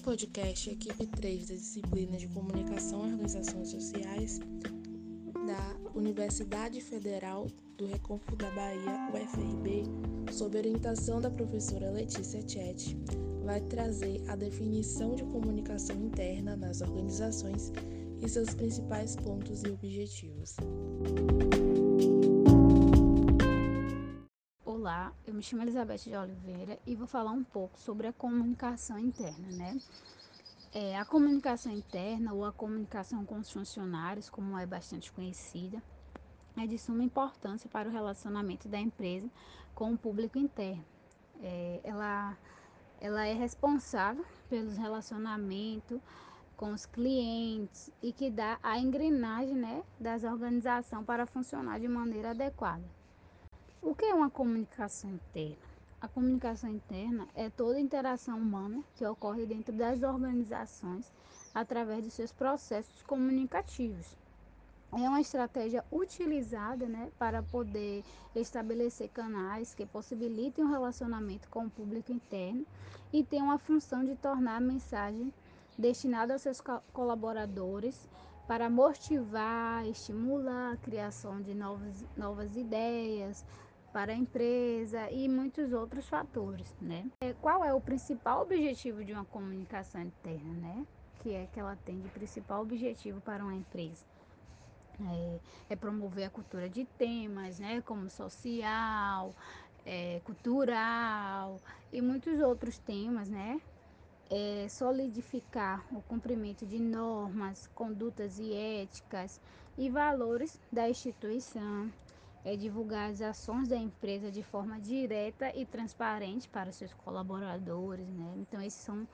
Nesse podcast, a equipe 3 da disciplina de Comunicação e Organizações Sociais da Universidade Federal do Recôncavo da Bahia, UFRB, sob orientação da professora Letícia Chet, vai trazer a definição de comunicação interna nas organizações e seus principais pontos e objetivos. Olá, eu me chamo Elizabeth de Oliveira e vou falar um pouco sobre a comunicação interna, né? É, a comunicação interna ou a comunicação com os funcionários, como é bastante conhecida, é de suma importância para o relacionamento da empresa com o público interno. É, ela, ela é responsável pelos relacionamentos com os clientes e que dá a engrenagem né, das organizações para funcionar de maneira adequada. O que é uma comunicação interna? A comunicação interna é toda interação humana que ocorre dentro das organizações através de seus processos comunicativos. É uma estratégia utilizada né, para poder estabelecer canais que possibilitem um relacionamento com o público interno e tem uma função de tornar a mensagem destinada aos seus colaboradores para motivar, estimular a criação de novas, novas ideias, para a empresa e muitos outros fatores, né? É, qual é o principal objetivo de uma comunicação interna, né? Que é que ela tem de principal objetivo para uma empresa? É, é promover a cultura de temas, né? Como social, é, cultural e muitos outros temas, né? É solidificar o cumprimento de normas, condutas e éticas e valores da instituição, é divulgar as ações da empresa de forma direta e transparente para os seus colaboradores, né? Então esses são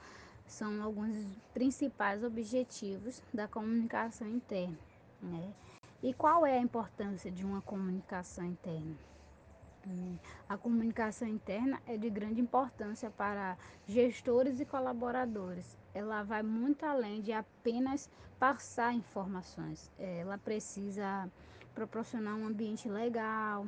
são alguns dos principais objetivos da comunicação interna, né? E qual é a importância de uma comunicação interna? Hum, a comunicação interna é de grande importância para gestores e colaboradores. Ela vai muito além de apenas passar informações. Ela precisa proporcionar um ambiente legal,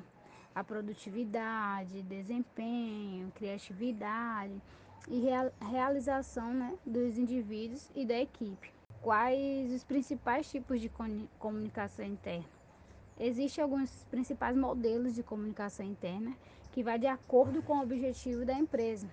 a produtividade, desempenho, criatividade e real, realização né, dos indivíduos e da equipe. Quais os principais tipos de comunicação interna? Existem alguns principais modelos de comunicação interna que vai de acordo com o objetivo da empresa.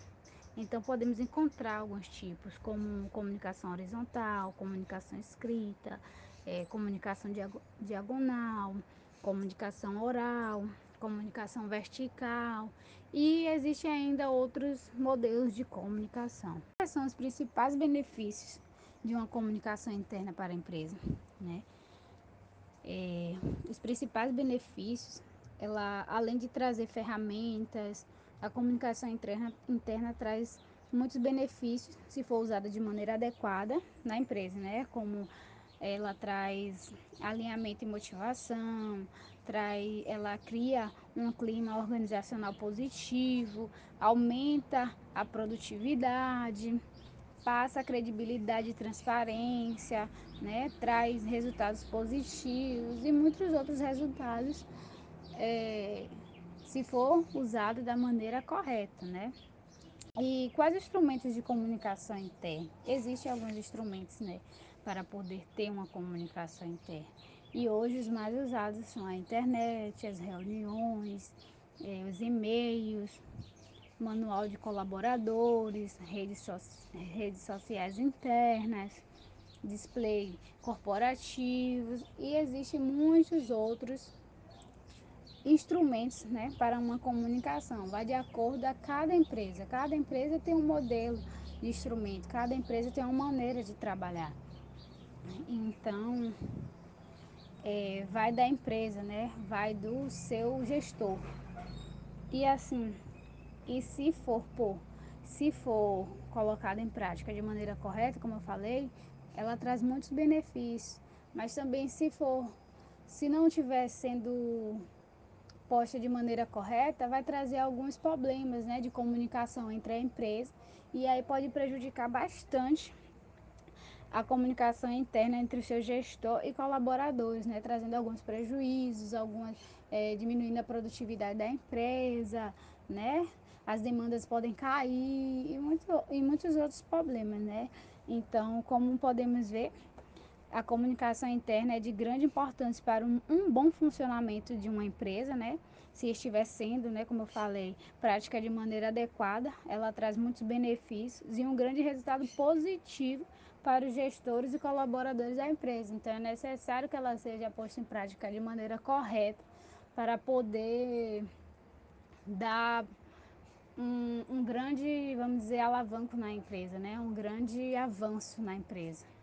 Então podemos encontrar alguns tipos, como comunicação horizontal, comunicação escrita, é, comunicação diagonal, comunicação oral, comunicação vertical e existem ainda outros modelos de comunicação. Quais são os principais benefícios de uma comunicação interna para a empresa? Né? É, os principais benefícios, ela, além de trazer ferramentas, a comunicação interna, interna traz muitos benefícios se for usada de maneira adequada na empresa, né? Como ela traz alinhamento e motivação, traz, ela cria um clima organizacional positivo, aumenta a produtividade, passa credibilidade e transparência, né? traz resultados positivos e muitos outros resultados é, se for usado da maneira correta, né? E quais instrumentos de comunicação interna? Existem alguns instrumentos, né, para poder ter uma comunicação interna. E hoje os mais usados são a internet, as reuniões, eh, os e-mails, manual de colaboradores, redes, so redes sociais internas, display corporativos e existem muitos outros instrumentos né, para uma comunicação. Vai de acordo a cada empresa. Cada empresa tem um modelo de instrumento, cada empresa tem uma maneira de trabalhar. Então, é, vai da empresa, né? Vai do seu gestor. E assim, e se for por, se for colocado em prática de maneira correta, como eu falei, ela traz muitos benefícios. Mas também se for, se não estiver sendo posta de maneira correta, vai trazer alguns problemas né, de comunicação entre a empresa e aí pode prejudicar bastante a comunicação interna entre o seu gestor e colaboradores, né, trazendo alguns prejuízos, algumas é, diminuindo a produtividade da empresa, né, as demandas podem cair e, muito, e muitos outros problemas, né. Então, como podemos ver, a comunicação interna é de grande importância para um, um, bom funcionamento de uma empresa, né? Se estiver sendo, né, como eu falei, prática de maneira adequada, ela traz muitos benefícios e um grande resultado positivo para os gestores e colaboradores da empresa. Então é necessário que ela seja posta em prática de maneira correta para poder dar um, um grande, vamos dizer, alavanco na empresa, né? Um grande avanço na empresa.